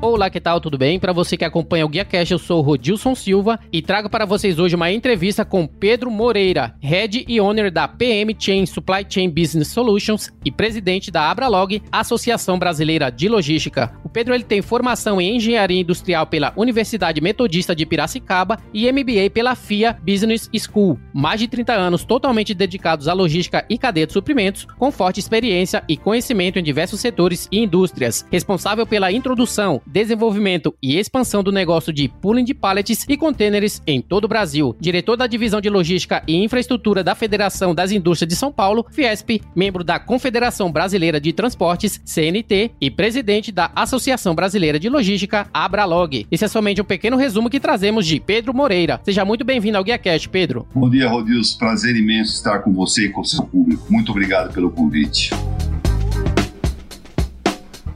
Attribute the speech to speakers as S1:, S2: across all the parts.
S1: Olá, que tal? Tudo bem? Para você que acompanha o Guia Cash, eu sou o Rodilson Silva e trago para vocês hoje uma entrevista com Pedro Moreira, Head e Owner da PM Chain Supply Chain Business Solutions e presidente da Abralog, Associação Brasileira de Logística. O Pedro ele tem formação em Engenharia Industrial pela Universidade Metodista de Piracicaba e MBA pela FIA Business School. Mais de 30 anos totalmente dedicados à logística e cadeia de suprimentos, com forte experiência e conhecimento em diversos setores e indústrias. Responsável pela introdução, desenvolvimento e expansão do negócio de pooling de pallets e containers em todo o Brasil. Diretor da Divisão de Logística e Infraestrutura da Federação das Indústrias de São Paulo, Fiesp, membro da Confederação Brasileira de Transportes, CNT, e presidente da Associação Brasileira de Logística, Abralog. Esse é somente um pequeno resumo que trazemos de Pedro Moreira. Seja muito bem-vindo ao GuiaCast, Pedro.
S2: Bom dia, Rodilson. Prazer imenso estar com você e com seu público. Muito obrigado pelo convite.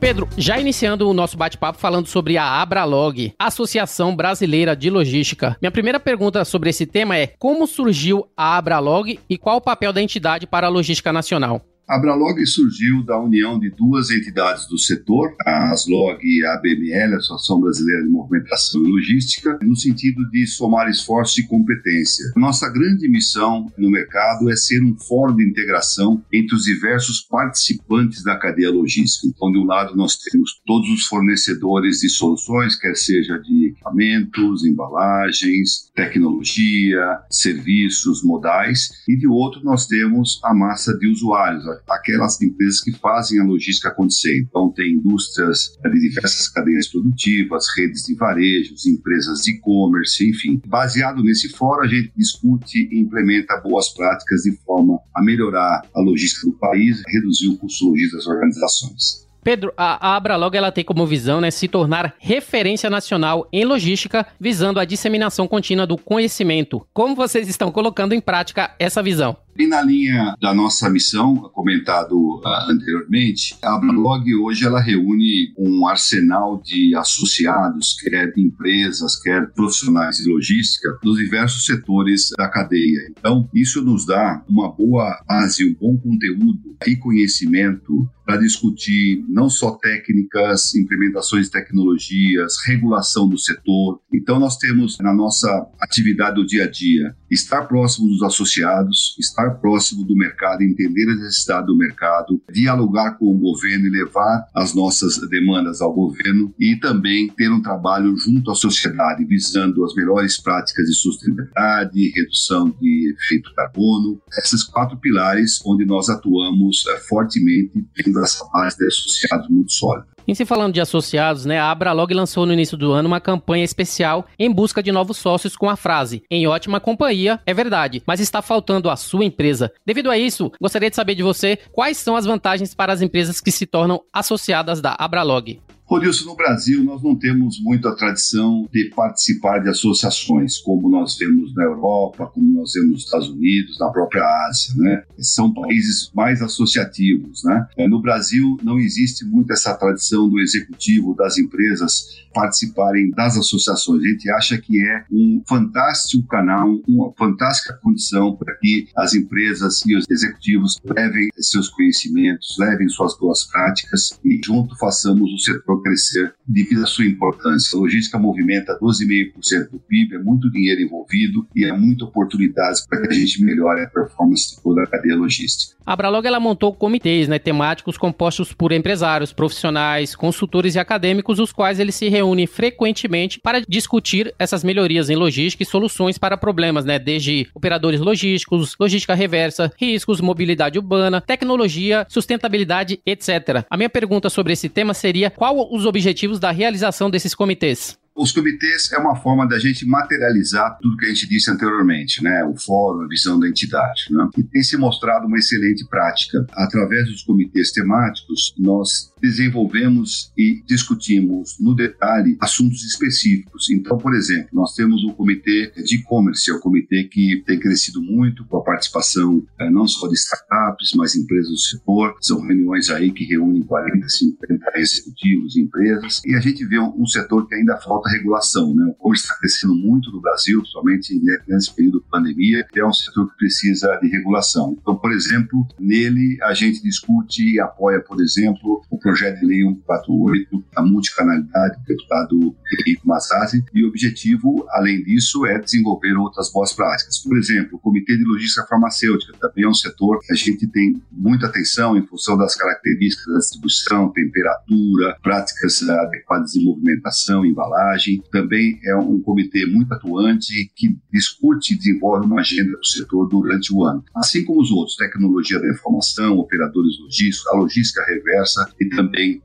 S1: Pedro, já iniciando o nosso bate-papo falando sobre a Abralog, Associação Brasileira de Logística. Minha primeira pergunta sobre esse tema é: como surgiu a Abralog e qual o papel da entidade para a logística nacional?
S2: A Abralog surgiu da união de duas entidades do setor, a Aslog e a ABML, Associação Brasileira de Movimentação e Logística, no sentido de somar esforços e competência. Nossa grande missão no mercado é ser um fórum de integração entre os diversos participantes da cadeia logística. Então, de um lado, nós temos todos os fornecedores de soluções, quer seja de equipamentos, embalagens, tecnologia, serviços modais, e de outro, nós temos a massa de usuários, aquelas empresas que fazem a logística acontecer. Então, tem indústrias de diversas cadeias produtivas, redes de varejos, empresas de e-commerce, enfim. Baseado nesse fórum, a gente discute e implementa boas práticas de forma a melhorar a logística do país, reduzir o custo logístico das organizações.
S1: Pedro, a Abralog ela tem como visão né, se tornar referência nacional em logística, visando a disseminação contínua do conhecimento. Como vocês estão colocando em prática essa visão?
S2: Bem na linha da nossa missão, comentado uh, anteriormente, a Blog hoje ela reúne um arsenal de associados, quer empresas, quer profissionais de logística, dos diversos setores da cadeia. Então, isso nos dá uma boa base, um bom conteúdo e conhecimento para discutir não só técnicas, implementações de tecnologias, regulação do setor. Então, nós temos na nossa atividade do dia a dia estar próximo dos associados, estar estar próximo do mercado, entender a necessidade do mercado, dialogar com o governo e levar as nossas demandas ao governo e também ter um trabalho junto à sociedade, visando as melhores práticas de sustentabilidade, redução de efeito carbono, esses quatro pilares onde nós atuamos é, fortemente, tendo essa base de associados muito sólida.
S1: Em se falando de associados, né, a Abralog lançou no início do ano uma campanha especial em busca de novos sócios com a frase: "Em ótima companhia", é verdade, mas está faltando a sua empresa. Devido a isso, gostaria de saber de você quais são as vantagens para as empresas que se tornam associadas da Abralog.
S2: Rodilson, no Brasil nós não temos muita tradição de participar de associações, como nós vemos na Europa, como nós vemos nos Estados Unidos, na própria Ásia, né? São países mais associativos, né? É, no Brasil não existe muito essa tradição do executivo, das empresas participarem das associações. A gente acha que é um fantástico canal, uma fantástica condição para que as empresas e os executivos levem seus conhecimentos, levem suas boas práticas e junto façamos o setor crescer devido à sua importância. A logística movimenta 12,5% do PIB, é muito dinheiro envolvido e é muita oportunidades para que a gente melhore a performance de toda a cadeia logística.
S1: A Bralog ela montou comitês né, temáticos compostos por empresários, profissionais, consultores e acadêmicos, os quais eles se reúnem frequentemente para discutir essas melhorias em logística e soluções para problemas, né, desde operadores logísticos, logística reversa, riscos, mobilidade urbana, tecnologia, sustentabilidade, etc. A minha pergunta sobre esse tema seria qual os objetivos da realização desses comitês?
S2: Os comitês é uma forma da gente materializar tudo que a gente disse anteriormente, né? O fórum, a visão da entidade, né? E tem se mostrado uma excelente prática. Através dos comitês temáticos, nós desenvolvemos e discutimos no detalhe assuntos específicos. Então, por exemplo, nós temos um comitê de e-commerce, é um comitê que tem crescido muito com a participação é, não só de startups, mas empresas do setor. São reuniões aí que reúnem 40, 50 executivos, empresas, e a gente vê um, um setor que ainda falta regulação. Né? O comércio está crescendo muito no Brasil, principalmente nesse período de pandemia, é um setor que precisa de regulação. Então, por exemplo, nele a gente discute e apoia, por exemplo, o projeto de lei 148, a multicanalidade, do deputado Henrique Massassi, e o objetivo, além disso, é desenvolver outras boas práticas. Por exemplo, o Comitê de Logística Farmacêutica também é um setor que a gente tem muita atenção em função das características da distribuição, temperatura, práticas adequadas de movimentação, embalagem. Também é um comitê muito atuante que discute e desenvolve uma agenda do setor durante o ano. Assim como os outros, tecnologia da informação, operadores logísticos, a logística reversa e também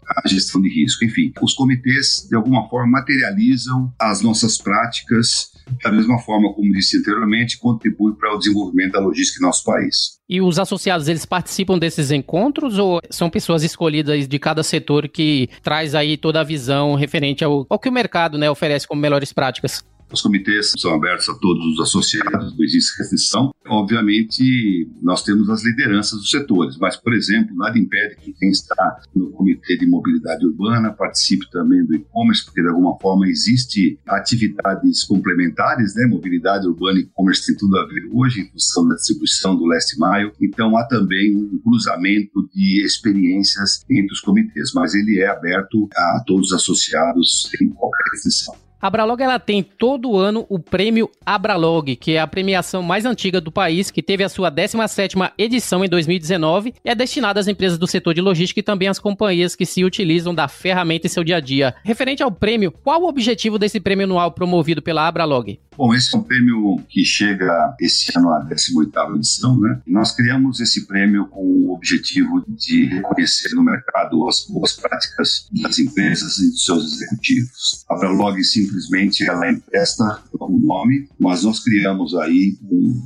S2: a gestão de risco. Enfim, os comitês, de alguma forma, materializam as nossas práticas da mesma forma, como disse anteriormente, contribui para o desenvolvimento da logística em nosso país.
S1: E os associados, eles participam desses encontros ou são pessoas escolhidas de cada setor que traz aí toda a visão referente ao, ao que o mercado né, oferece como melhores práticas?
S2: Os comitês são abertos a todos os associados, não existe restrição. Obviamente, nós temos as lideranças dos setores, mas, por exemplo, nada impede que quem está no comitê de mobilidade urbana participe também do e-commerce, porque de alguma forma existe atividades complementares, né? Mobilidade urbana e e-commerce tem tudo a ver hoje em função da distribuição do last mile. Então há também um cruzamento de experiências entre os comitês, mas ele é aberto a todos os associados sem qualquer restrição.
S1: A Abralog ela tem todo ano o prêmio Abralog, que é a premiação mais antiga do país, que teve a sua 17ª edição em 2019 e é destinada às empresas do setor de logística e também às companhias que se utilizam da ferramenta em seu dia a dia. Referente ao prêmio, qual o objetivo desse prêmio anual promovido pela Abralog?
S2: Bom, esse é um prêmio que chega esse ano à 18ª edição, né? nós criamos esse prêmio com o objetivo de reconhecer no mercado as boas práticas das empresas e dos seus executivos. A Abralog simplesmente ela empresta o nome, mas nós criamos aí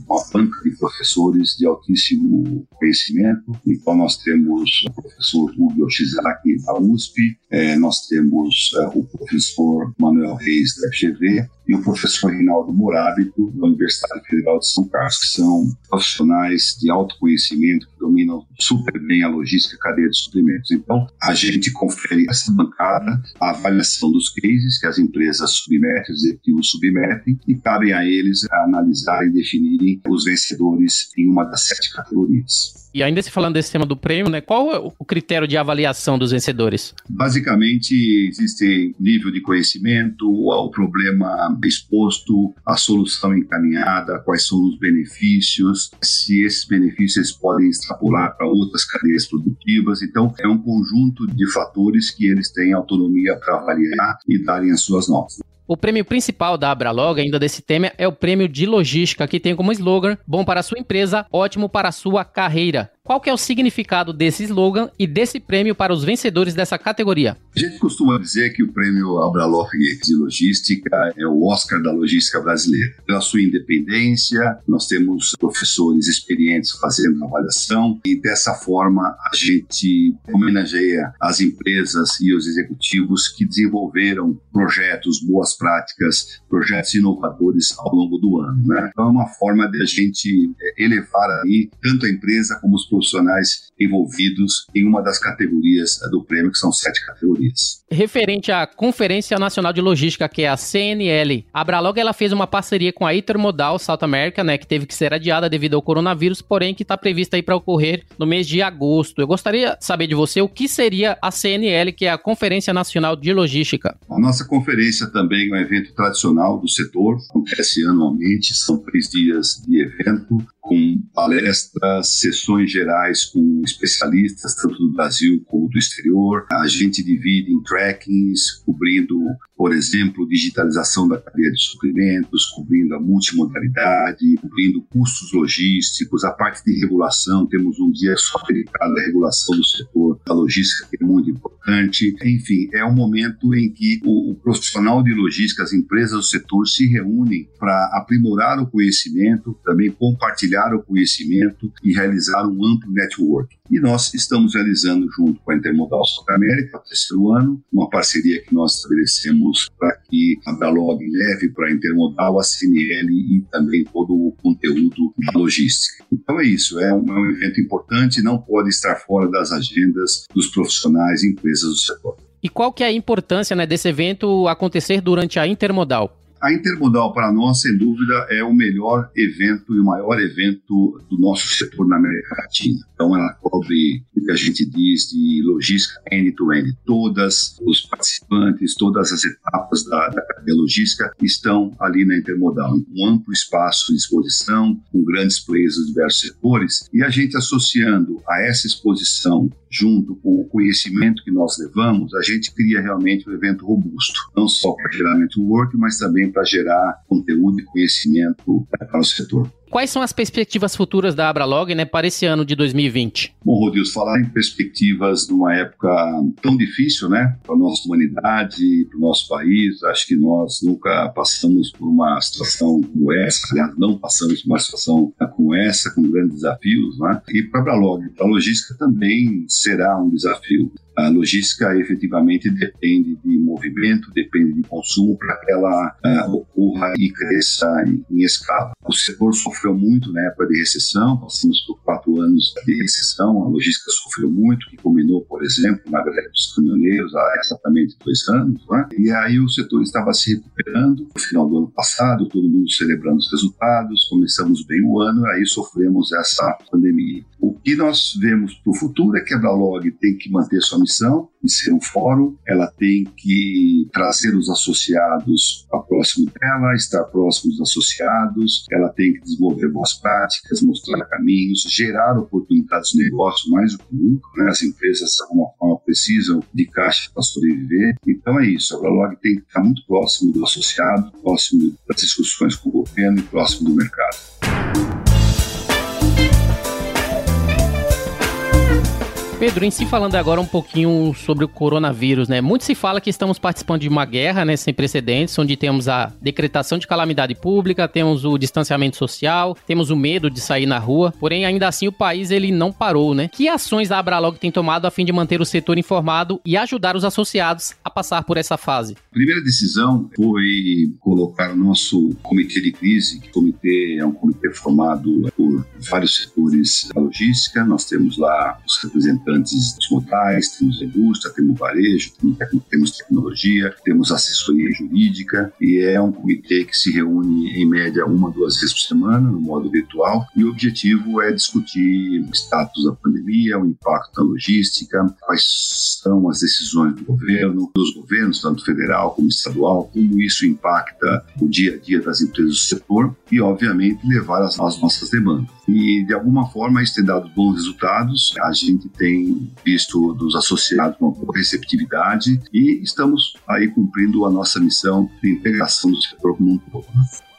S2: uma banca de professores de altíssimo conhecimento. Então nós temos o professor Rubio Shizaki da USP, eh, nós temos eh, o professor Manuel Reis da FGV, e o professor Reinaldo Morábito, da Universidade Federal de São Carlos, que são profissionais de alto conhecimento que dominam super bem a logística cadeia de suprimentos. Então, a gente confere essa bancada a avaliação dos cases que as empresas submetem, os executivos submetem, e cabem a eles analisarem e definirem os vencedores em uma das sete categorias.
S1: E ainda se falando desse tema do prêmio, né, qual é o critério de avaliação dos vencedores?
S2: Basicamente, existe nível de conhecimento, o problema exposto, a solução encaminhada, quais são os benefícios, se esses benefícios podem extrapolar para outras cadeias produtivas. Então, é um conjunto de fatores que eles têm autonomia para avaliar e darem as suas notas.
S1: O prêmio principal da Abralog, ainda desse tema, é o prêmio de logística, que tem como slogan: bom para a sua empresa, ótimo para a sua carreira. Qual que é o significado desse slogan e desse prêmio para os vencedores dessa categoria?
S2: A gente costuma dizer que o prêmio Abralog de Logística é o Oscar da logística brasileira. Pela sua independência, nós temos professores experientes fazendo avaliação e dessa forma a gente homenageia as empresas e os executivos que desenvolveram projetos, boas práticas, projetos inovadores ao longo do ano. Né? Então é uma forma de a gente é, elevar aí tanto a empresa como os envolvidos em uma das categorias do prêmio, que são sete categorias.
S1: Referente à Conferência Nacional de Logística, que é a CNL, a Abralog ela fez uma parceria com a Intermodal South America, né, que teve que ser adiada devido ao coronavírus, porém que está prevista aí para ocorrer no mês de agosto. Eu gostaria de saber de você o que seria a CNL, que é a Conferência Nacional de Logística.
S2: A nossa conferência também é um evento tradicional do setor, acontece anualmente, são três dias de evento com palestras, sessões gerais com especialistas, tanto do Brasil como do exterior. A gente divide em trackings, cobrindo, por exemplo, digitalização da cadeia de suprimentos, cobrindo a multimodalidade, cobrindo custos logísticos, a parte de regulação. Temos um dia só dedicado à regulação do setor da logística, que é muito importante. Enfim, é um momento em que o, o profissional de logística, as empresas do setor se reúnem para aprimorar o conhecimento, também compartilhar o conhecimento e realizar um amplo network. E nós estamos realizando, junto com a Intermodal Sul América, no terceiro ano, uma parceria que nós estabelecemos para que a Bralog leve para a Intermodal, a CNL e também todo o conteúdo da logística. Então é isso, é um, é um evento importante, não pode estar fora das agendas dos profissionais e empresas do setor.
S1: E qual que é a importância né, desse evento acontecer durante a Intermodal?
S2: A Intermodal, para nós, sem dúvida, é o melhor evento e o maior evento do nosso setor na América Latina. Então, ela cobre o que a gente diz de logística end-to-end. -end. Todas os participantes, todas as etapas da, da logística estão ali na Intermodal. Um amplo espaço de exposição, com grandes players de diversos setores. E a gente associando a essa exposição junto com o conhecimento que nós levamos, a gente cria realmente um evento robusto, não só para gerar network, mas também para gerar conteúdo e conhecimento para o setor.
S1: Quais são as perspectivas futuras da Abralog né, para esse ano de 2020?
S2: Bom, Rodrigo, falar em perspectivas numa época tão difícil né, para a nossa humanidade, para o nosso país, acho que nós nunca passamos por uma situação como essa, aliás, não passamos por uma situação como essa, com grandes desafios. Né? E para a a logística também será um desafio. A logística efetivamente depende de movimento, depende de consumo para que ela uh, ocorra e cresça em, em, escala. O setor sofreu muito na época de recessão, passamos por quatro anos de recessão, a logística sofreu muito, que combinou, por exemplo, na greve dos caminhoneiros há exatamente dois anos. Né? E aí o setor estava se recuperando no final do ano passado, todo mundo celebrando os resultados, começamos bem o ano, aí sofremos essa pandemia. O que nós vemos para o futuro é que a Bralog tem que manter sua missão de ser um fórum, ela tem que trazer os associados para próximo dela, estar próximo dos associados, ela tem que desenvolver boas práticas, mostrar caminhos, gerar oportunidades de negócio mais do que nunca. Né? As empresas, de alguma forma, precisam de caixa para sobreviver. Então é isso, a Bralog tem que estar muito próximo do associado, próximo das discussões com o governo e próximo do mercado.
S1: Pedro, em si falando agora um pouquinho sobre o coronavírus, né? Muito se fala que estamos participando de uma guerra, né, sem precedentes, onde temos a decretação de calamidade pública, temos o distanciamento social, temos o medo de sair na rua. Porém, ainda assim o país ele não parou, né? Que ações a Abralog tem tomado a fim de manter o setor informado e ajudar os associados a passar por essa fase?
S2: A primeira decisão foi colocar o nosso comitê de crise. O comitê é um comitê formado por vários setores da logística. Nós temos lá os representantes representantes dos modais, temos indústria, temos varejo, temos tecnologia, temos assessoria jurídica e é um comitê que se reúne em média uma, duas vezes por semana, no modo virtual, e o objetivo é discutir o status da pandemia, o impacto na logística, quais são as decisões do governo, dos governos, tanto federal como estadual, como isso impacta o dia a dia das empresas do setor e, obviamente, levar as, as nossas demandas. E, de alguma forma, isso tem dado bons resultados. A gente tem visto dos associados uma boa receptividade e estamos aí cumprindo a nossa missão de integração do setor como um todo.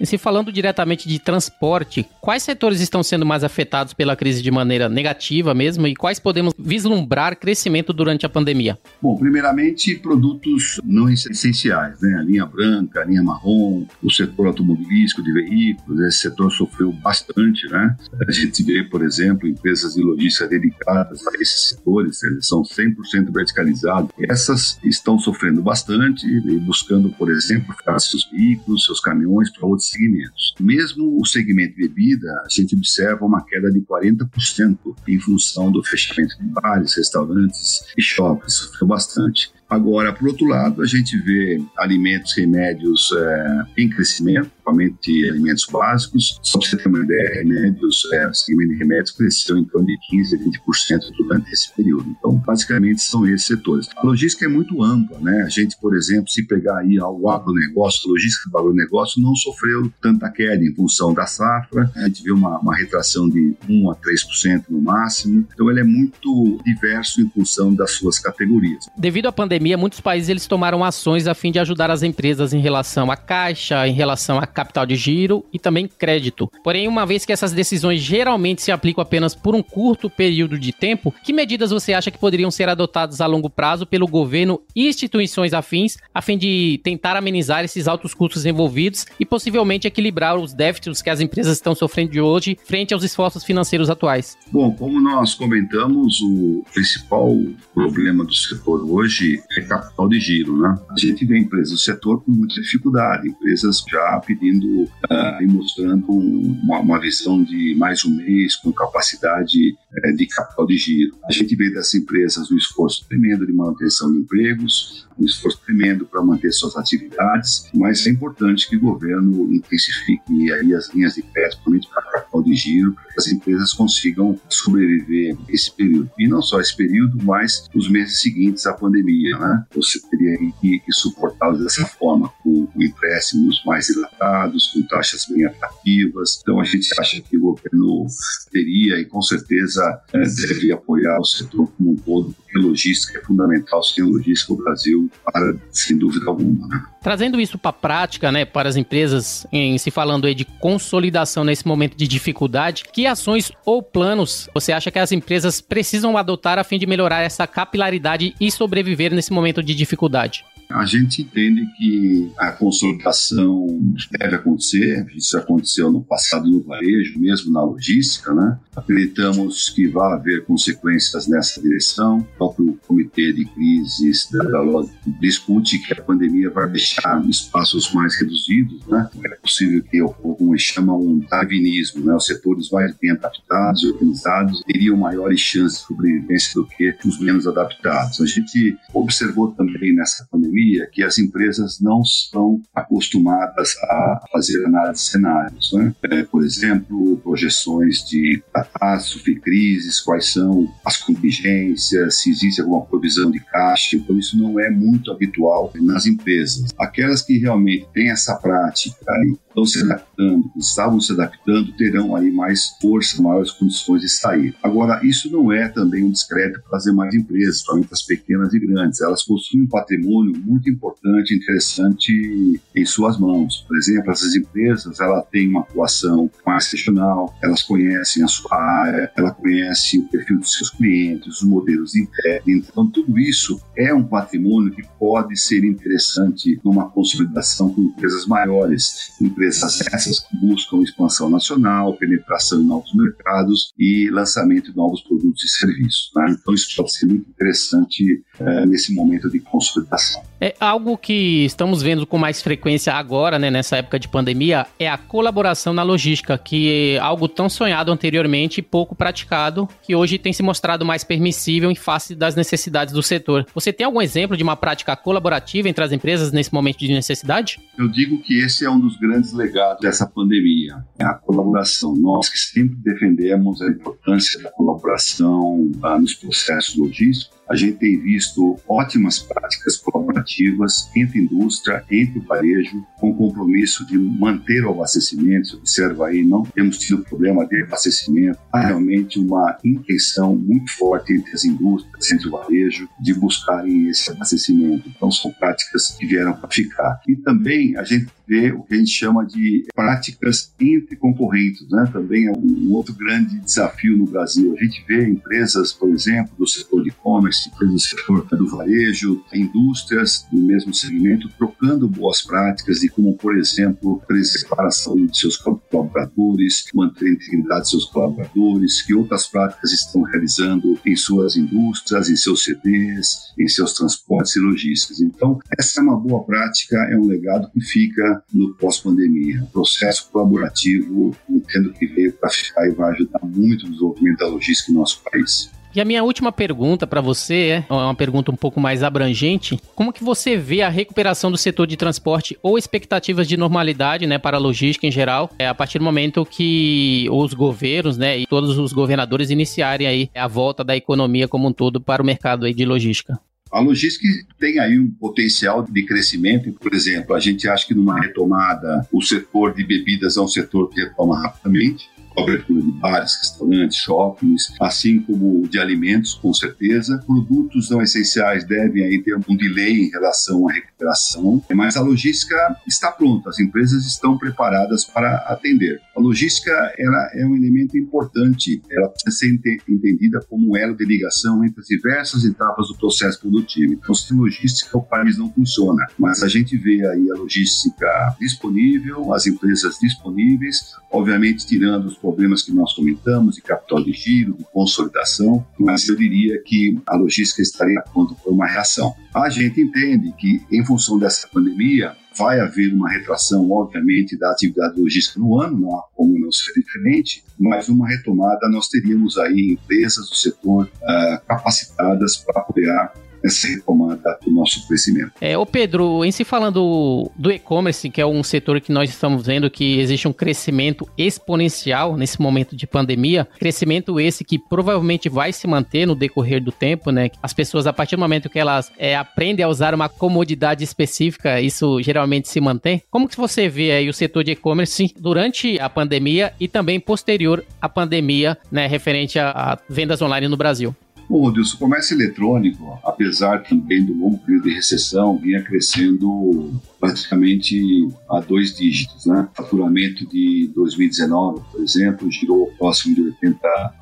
S1: E se falando diretamente de transporte, quais setores estão sendo mais afetados pela crise de maneira negativa mesmo e quais podemos vislumbrar crescimento durante a pandemia?
S2: Bom, primeiramente, produtos não essenciais, né? A linha branca, a linha marrom, o setor automobilístico de veículos, esse setor sofreu bastante, né? A gente vê, por exemplo, empresas de logística dedicadas a esses setores, eles são 100% verticalizados. Essas estão sofrendo bastante e buscando, por exemplo, ficar seus veículos, seus caminhões para outros segmentos. Mesmo o segmento bebida, a gente observa uma queda de 40% em função do fechamento de bares, restaurantes e shoppings, sofreu bastante. Agora, por outro lado, a gente vê alimentos, remédios é, em crescimento, principalmente alimentos básicos. Só para você ter uma ideia, remédios, é, o segmento de remédios cresceu em torno de 15% a 20% durante esse período. Então, basicamente, são esses setores. A logística é muito ampla, né? A gente, por exemplo, se pegar aí o agronegócio, a logística do agronegócio não sofreu tanta queda em função da safra. A gente vê uma, uma retração de 1 a 3% no máximo. Então, ele é muito diverso em função das suas categorias.
S1: Devido à pandemia, muitos países eles tomaram ações a fim de ajudar as empresas em relação à caixa, em relação a capital de giro e também crédito. Porém, uma vez que essas decisões geralmente se aplicam apenas por um curto período de tempo, que medidas você acha que poderiam ser adotadas a longo prazo pelo governo e instituições afins a fim de tentar amenizar esses altos custos envolvidos e possivelmente equilibrar os déficits que as empresas estão sofrendo de hoje frente aos esforços financeiros atuais?
S2: Bom, como nós comentamos, o principal problema do setor hoje é capital de giro, né? A gente vê empresas do setor com muita dificuldade, empresas já vindo uh, e mostrando uma, uma, visão de mais um mês com capacidade uh, de capital de giro. A gente vê das empresas um esforço tremendo de manutenção de empregos, um esforço tremendo para manter suas atividades, mas é importante que o governo intensifique aí as linhas de crédito, principalmente para capital de giro, para as empresas consigam sobreviver esse período. E não só esse período, mas os meses seguintes à pandemia. Né? Você teria que, que suportá-los dessa forma, com, com empréstimos mais dilatados, com taxas bem atrativas. Então a gente acha que o governo teria e com certeza é, deve apoiar o setor como um todo, logística é fundamental. Sem logística, o Brasil para, sem dúvida alguma. Né?
S1: Trazendo isso para a prática, né, para as empresas, em se falando aí de consolidação nesse momento de dificuldade, que ações ou planos você acha que as empresas precisam adotar a fim de melhorar essa capilaridade e sobreviver nesse momento de dificuldade?
S2: A gente entende que a consolidação deve acontecer, isso aconteceu no passado no varejo, mesmo na logística, né? Acreditamos que vai haver consequências nessa direção. O próprio Comitê de Crises da lógica discute que a pandemia vai deixar espaços mais reduzidos, né? É possível que ocorra como chama um darwinismo, né? Os setores mais bem adaptados e organizados teriam maiores chances de sobrevivência do que os menos adaptados. A gente observou também nessa pandemia que as empresas não estão acostumadas a fazer análise de cenários. Né? É, por exemplo, projeções de catástrofe, crises, quais são as contingências, se existe alguma provisão de caixa. Então, isso não é muito habitual nas empresas. Aquelas que realmente têm essa prática e estão se adaptando, estavam se adaptando, terão aí mais força, maiores condições de sair. Agora, isso não é também um discreto para as demais empresas, principalmente as pequenas e grandes. Elas possuem um patrimônio muito importante, interessante em suas mãos. Por exemplo, essas empresas, ela têm uma atuação mais regional, elas conhecem a sua área, ela conhece o perfil dos seus clientes, os modelos internos. Então, tudo isso é um patrimônio que pode ser interessante numa consolidação com empresas maiores, empresas essas que buscam expansão nacional, penetração em novos mercados e lançamento de novos produtos e serviços. Né? Então, isso pode ser muito interessante é, nesse momento de consolidação.
S1: É algo que estamos vendo com mais frequência agora, né, nessa época de pandemia, é a colaboração na logística, que é algo tão sonhado anteriormente e pouco praticado, que hoje tem se mostrado mais permissível em face das necessidades do setor. Você tem algum exemplo de uma prática colaborativa entre as empresas nesse momento de necessidade?
S2: Eu digo que esse é um dos grandes legados dessa pandemia, é a colaboração. Nós que sempre defendemos a importância da colaboração ah, nos processos logísticos, a gente tem visto ótimas práticas colaborativas entre indústria, entre o varejo, com compromisso de manter o abastecimento. Observa aí, não temos tido problema de abastecimento. Há realmente uma intenção muito forte entre as indústrias, entre o varejo, de buscarem esse abastecimento. Então, são práticas que vieram para ficar. E também a gente vê o que a gente chama de práticas entre concorrentes, né? Também é um outro grande desafio no Brasil. A gente vê empresas, por exemplo, do setor de e-commerce, do setor do varejo, indústrias do mesmo segmento, trocando boas práticas de como, por exemplo, preservar a saúde de seus colaboradores, manter a integridade de seus colaboradores, que outras práticas estão realizando em suas indústrias, em seus CDs, em seus transportes e logísticas. Então, essa é uma boa prática, é um legado que fica no pós-pandemia. O processo colaborativo, entendo que veio para ficar e vai ajudar muito no desenvolvimento da logística em nosso país.
S1: E a minha última pergunta para você é uma pergunta um pouco mais abrangente. Como que você vê a recuperação do setor de transporte ou expectativas de normalidade, né, para a logística em geral, é, a partir do momento que os governos, né, e todos os governadores iniciarem aí a volta da economia como um todo para o mercado aí de logística?
S2: A logística tem aí um potencial de crescimento. Por exemplo, a gente acha que numa retomada o setor de bebidas é um setor que retoma rapidamente abertura de bares, restaurantes, shoppings, assim como de alimentos, com certeza. Produtos não essenciais devem aí ter um delay em relação à recuperação, mas a logística está pronta, as empresas estão preparadas para atender. A logística ela é um elemento importante, ela precisa ser entendida como um elo de ligação entre as diversas etapas do processo produtivo. Então, sem logística, o país não funciona, mas a gente vê aí a logística disponível, as empresas disponíveis, obviamente tirando os problemas que nós comentamos de capital de giro, de consolidação, mas eu diria que a logística estaria pronta por uma reação. A gente entende que, em função dessa pandemia, vai haver uma retração, obviamente, da atividade logística no ano, não há como não ser diferente, mas uma retomada nós teríamos aí empresas do setor uh, capacitadas para apoiar essa retomada do nosso crescimento.
S1: É, ô Pedro, em se falando do e-commerce, que é um setor que nós estamos vendo que existe um crescimento exponencial nesse momento de pandemia, crescimento esse que provavelmente vai se manter no decorrer do tempo, né? As pessoas, a partir do momento que elas é, aprendem a usar uma comodidade específica, isso geralmente se mantém. Como que você vê aí o setor de e-commerce durante a pandemia e também posterior à pandemia, né, referente a, a vendas online no Brasil?
S2: Bom, Deus, o comércio eletrônico, apesar também do longo período de recessão, vinha crescendo praticamente a dois dígitos. Né? O faturamento de 2019, por exemplo, girou próximo de 80 ah,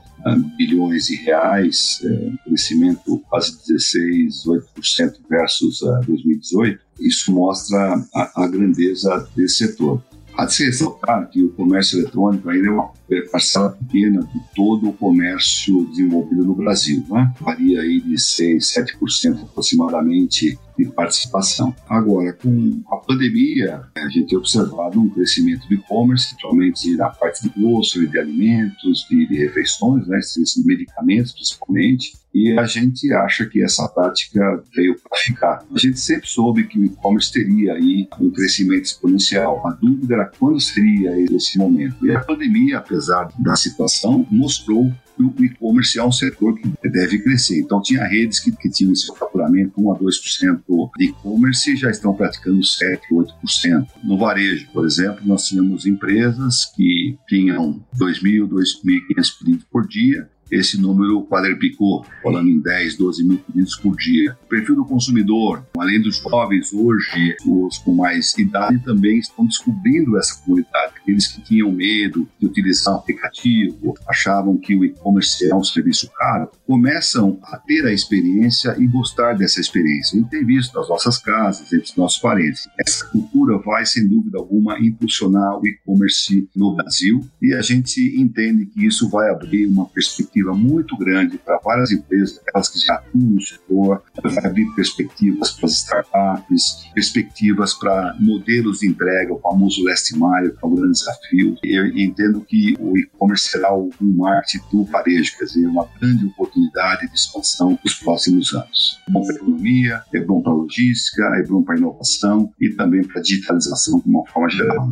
S2: bilhões de reais, é, um crescimento quase 16, 8% versus 2018. Ah, Isso mostra a, a grandeza desse setor. Há de se ressaltar que o comércio eletrônico ainda é uma parcela pequena de todo o comércio desenvolvido no Brasil. Né? Varia aí de 6, 7% aproximadamente de participação. Agora, com a pandemia, a gente tem observado um crescimento do e-commerce, principalmente na parte de grocery, de alimentos, de, de refeições, né, de medicamentos principalmente, e a gente acha que essa prática veio para ficar. A gente sempre soube que o e-commerce teria aí um crescimento exponencial. A dúvida era quando seria esse momento. E a pandemia, apesar da situação, mostrou que o e-commerce é um setor que deve crescer. Então, tinha redes que, que tinham seu faturamento 1 a 2% de e-commerce e já estão praticando 7, 8%. No varejo, por exemplo, nós tínhamos empresas que tinham 2.000, 2.500 pedidos por dia esse número quadriplicou, falando em 10, 12 mil pedidos por dia. O perfil do consumidor, além dos jovens, hoje os com mais idade também estão descobrindo essa comunidade. Aqueles que tinham medo de utilizar o aplicativo, achavam que o e-commerce é um serviço caro, começam a ter a experiência e gostar dessa experiência. Gente tem visto nas nossas casas, entre os nossos parentes. Essa cultura vai, sem dúvida alguma, impulsionar o e-commerce no Brasil e a gente entende que isso vai abrir uma perspectiva muito grande para várias empresas, aquelas que já atuam no setor, vai abrir perspectivas para as startups, perspectivas para modelos de entrega, o famoso last mile, que é um grande desafio. Eu entendo que o e-commerce será o marketing do varejo, quer dizer, uma grande oportunidade de expansão nos próximos anos. É bom para a economia, é bom para a logística, é bom para a inovação e também para a digitalização de uma forma geral.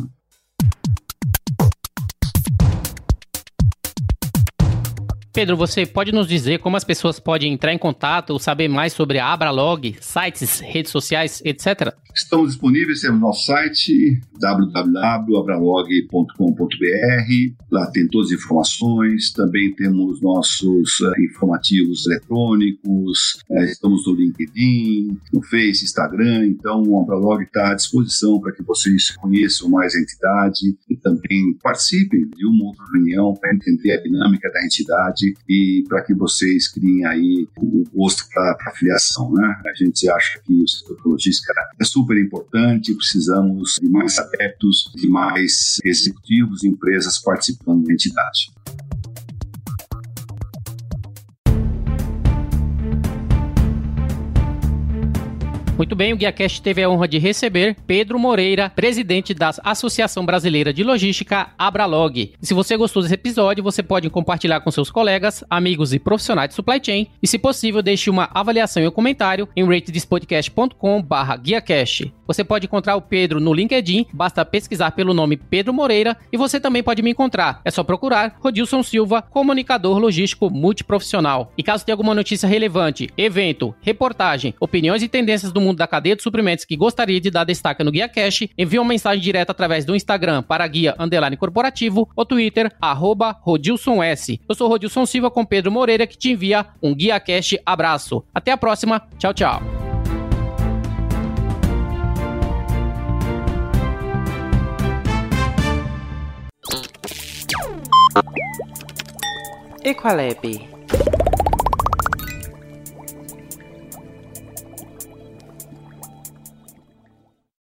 S1: Pedro, você pode nos dizer como as pessoas podem entrar em contato ou saber mais sobre a Abralog, sites, redes sociais, etc?
S2: Estamos disponíveis, temos nosso site www.abralog.com.br, lá tem todas as informações, também temos nossos uh, informativos eletrônicos, uh, estamos no LinkedIn, no Face, Instagram, então o Abralog está à disposição para que vocês conheçam mais a entidade e também participem de uma outra reunião para entender a dinâmica da entidade e para que vocês criem aí o gosto para a filiação. Né? A gente acha que o setor logística é super importante, precisamos de mais adeptos, de mais executivos empresas participando da entidade.
S1: Muito bem, o GuiaCast teve a honra de receber Pedro Moreira, presidente da Associação Brasileira de Logística, Abralog. Se você gostou desse episódio, você pode compartilhar com seus colegas, amigos e profissionais de supply chain. E se possível, deixe uma avaliação e um comentário em ratedispodcast.com GuiaCast. Você pode encontrar o Pedro no LinkedIn, basta pesquisar pelo nome Pedro Moreira e você também pode me encontrar. É só procurar Rodilson Silva, comunicador logístico multiprofissional. E caso tenha alguma notícia relevante, evento, reportagem, opiniões e tendências do mundo mundo da cadeia de suprimentos que gostaria de dar destaque no Guia Cash, envie uma mensagem direta através do Instagram para Guia Underline Corporativo ou Twitter, arroba Rodilson S. Eu sou Rodilson Silva com Pedro Moreira que te envia um Guia Cash abraço. Até a próxima. Tchau, tchau. Equalab